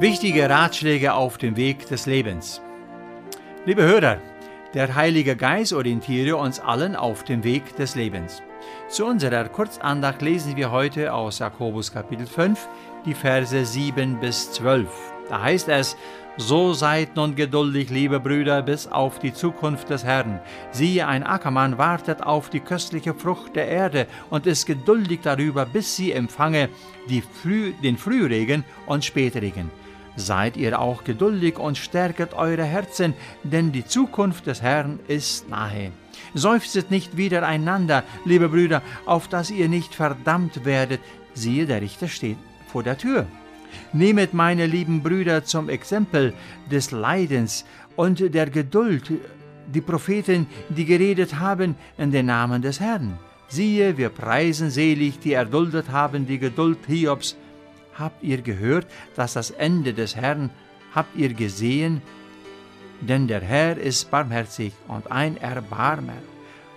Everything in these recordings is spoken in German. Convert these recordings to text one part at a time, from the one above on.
Wichtige Ratschläge auf dem Weg des Lebens. Liebe Hörer, der Heilige Geist orientiere uns allen auf dem Weg des Lebens. Zu unserer Kurzandacht lesen wir heute aus Jakobus Kapitel 5 die Verse 7 bis 12. Da heißt es, so seid nun geduldig, liebe Brüder, bis auf die Zukunft des Herrn. Siehe, ein Ackermann wartet auf die köstliche Frucht der Erde und ist geduldig darüber, bis sie empfange Früh, den Frühregen und Spätregen. Seid ihr auch geduldig und stärket eure Herzen, denn die Zukunft des Herrn ist nahe. Seufzet nicht wieder einander, liebe Brüder, auf dass ihr nicht verdammt werdet. Siehe, der Richter steht vor der Tür. Nehmet meine lieben Brüder zum Exempel des Leidens und der Geduld, die Propheten, die geredet haben in den Namen des Herrn. Siehe, wir preisen selig, die erduldet haben die Geduld Hiobs, Habt ihr gehört, dass das Ende des Herrn, habt ihr gesehen, denn der Herr ist barmherzig und ein Erbarmer.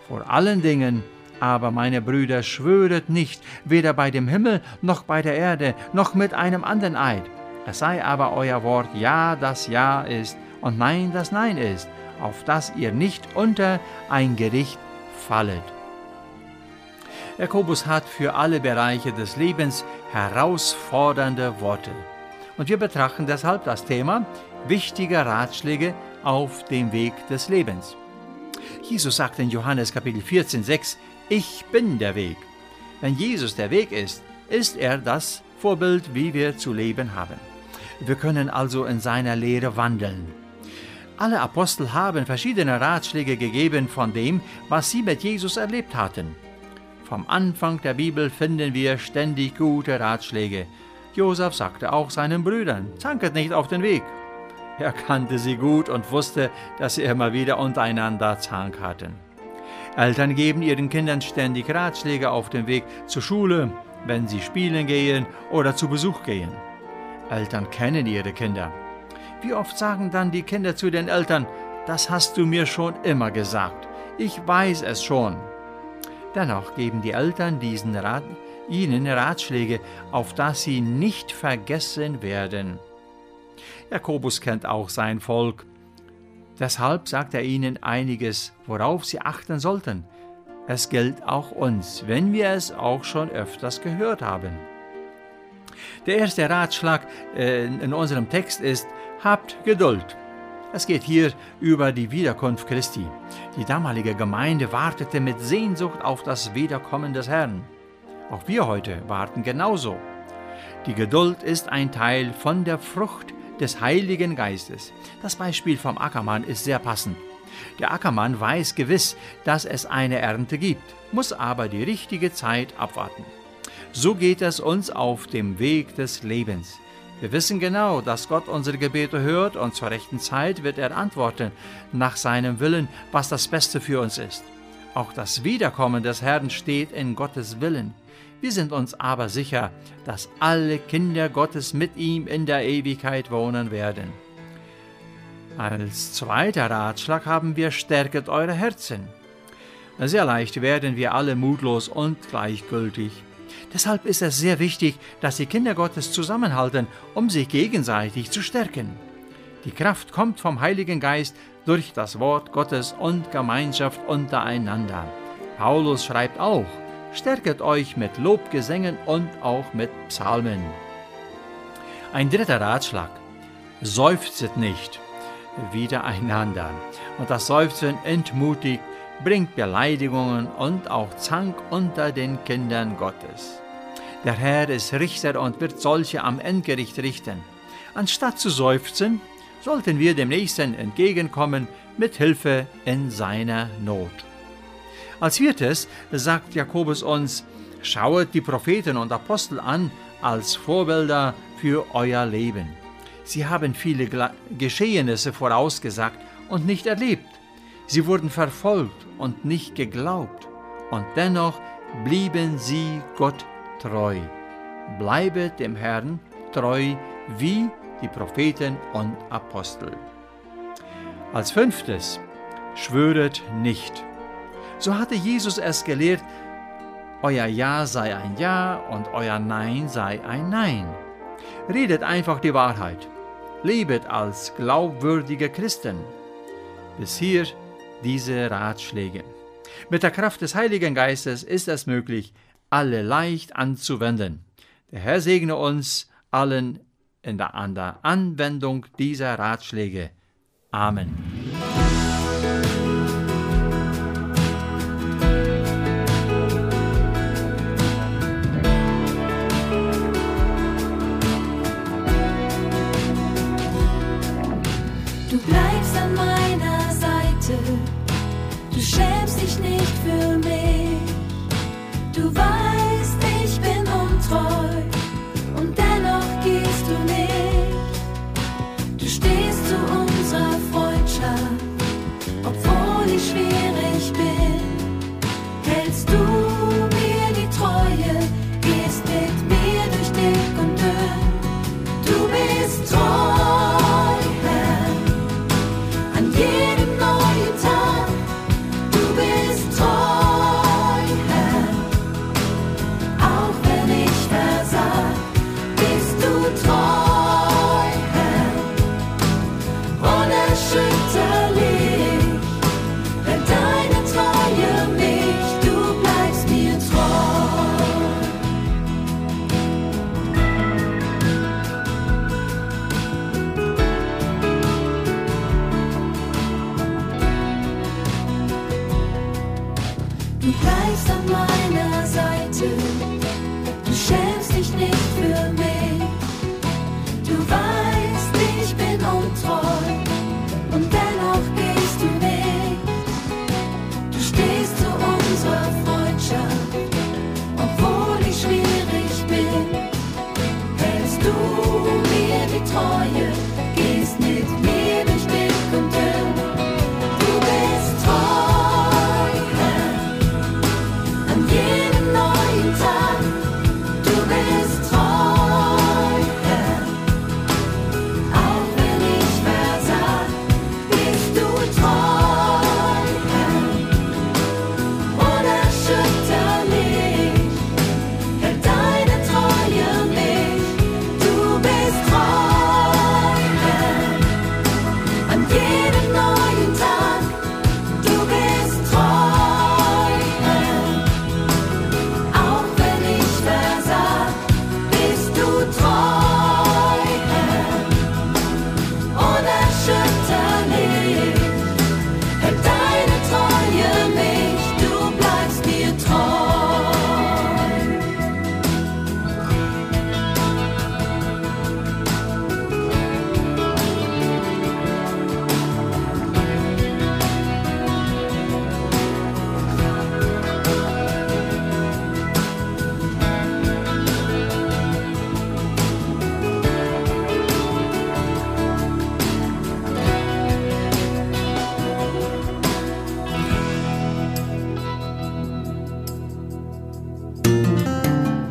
Vor allen Dingen aber, meine Brüder, schwöret nicht, weder bei dem Himmel noch bei der Erde, noch mit einem anderen Eid. Es sei aber euer Wort Ja, das Ja ist, und Nein, das Nein ist, auf dass ihr nicht unter ein Gericht fallet. Jakobus hat für alle Bereiche des Lebens herausfordernde Worte. Und wir betrachten deshalb das Thema wichtige Ratschläge auf dem Weg des Lebens. Jesus sagt in Johannes Kapitel 14, 6, Ich bin der Weg. Wenn Jesus der Weg ist, ist er das Vorbild, wie wir zu leben haben. Wir können also in seiner Lehre wandeln. Alle Apostel haben verschiedene Ratschläge gegeben von dem, was sie mit Jesus erlebt hatten. Vom Anfang der Bibel finden wir ständig gute Ratschläge. Josef sagte auch seinen Brüdern, zanket nicht auf den Weg. Er kannte sie gut und wusste, dass sie immer wieder untereinander Zank hatten. Eltern geben ihren Kindern ständig Ratschläge auf dem Weg zur Schule, wenn sie spielen gehen oder zu Besuch gehen. Eltern kennen ihre Kinder. Wie oft sagen dann die Kinder zu den Eltern, das hast du mir schon immer gesagt, ich weiß es schon. Dennoch geben die Eltern diesen Rat, ihnen Ratschläge, auf dass sie nicht vergessen werden. Jakobus kennt auch sein Volk. Deshalb sagt er ihnen einiges, worauf sie achten sollten. Es gilt auch uns, wenn wir es auch schon öfters gehört haben. Der erste Ratschlag äh, in unserem Text ist, habt Geduld. Es geht hier über die Wiederkunft Christi. Die damalige Gemeinde wartete mit Sehnsucht auf das Wiederkommen des Herrn. Auch wir heute warten genauso. Die Geduld ist ein Teil von der Frucht des Heiligen Geistes. Das Beispiel vom Ackermann ist sehr passend. Der Ackermann weiß gewiss, dass es eine Ernte gibt, muss aber die richtige Zeit abwarten. So geht es uns auf dem Weg des Lebens. Wir wissen genau, dass Gott unsere Gebete hört und zur rechten Zeit wird er antworten nach seinem Willen, was das Beste für uns ist. Auch das Wiederkommen des Herrn steht in Gottes Willen. Wir sind uns aber sicher, dass alle Kinder Gottes mit ihm in der Ewigkeit wohnen werden. Als zweiter Ratschlag haben wir Stärket eure Herzen. Sehr leicht werden wir alle mutlos und gleichgültig. Deshalb ist es sehr wichtig, dass die Kinder Gottes zusammenhalten, um sich gegenseitig zu stärken. Die Kraft kommt vom Heiligen Geist durch das Wort Gottes und Gemeinschaft untereinander. Paulus schreibt auch, stärket euch mit Lobgesängen und auch mit Psalmen. Ein dritter Ratschlag, seufzet nicht wieder einander. Und das Seufzen entmutigt, bringt Beleidigungen und auch Zank unter den Kindern Gottes. Der Herr ist Richter und wird solche am Endgericht richten. Anstatt zu seufzen, sollten wir dem Nächsten entgegenkommen mit Hilfe in seiner Not. Als viertes sagt Jakobus uns, schauet die Propheten und Apostel an als Vorbilder für euer Leben. Sie haben viele Geschehnisse vorausgesagt und nicht erlebt. Sie wurden verfolgt und nicht geglaubt. Und dennoch blieben sie Gott treu. Bleibet dem Herrn treu wie die Propheten und Apostel. Als fünftes, schwöret nicht. So hatte Jesus es gelehrt, euer Ja sei ein Ja und euer Nein sei ein Nein. Redet einfach die Wahrheit. Lebet als glaubwürdige Christen. Bis hier diese Ratschläge. Mit der Kraft des Heiligen Geistes ist es möglich, alle leicht anzuwenden. Der Herr segne uns allen in der, an der Anwendung dieser Ratschläge. Amen. Schämst dich nicht für mich,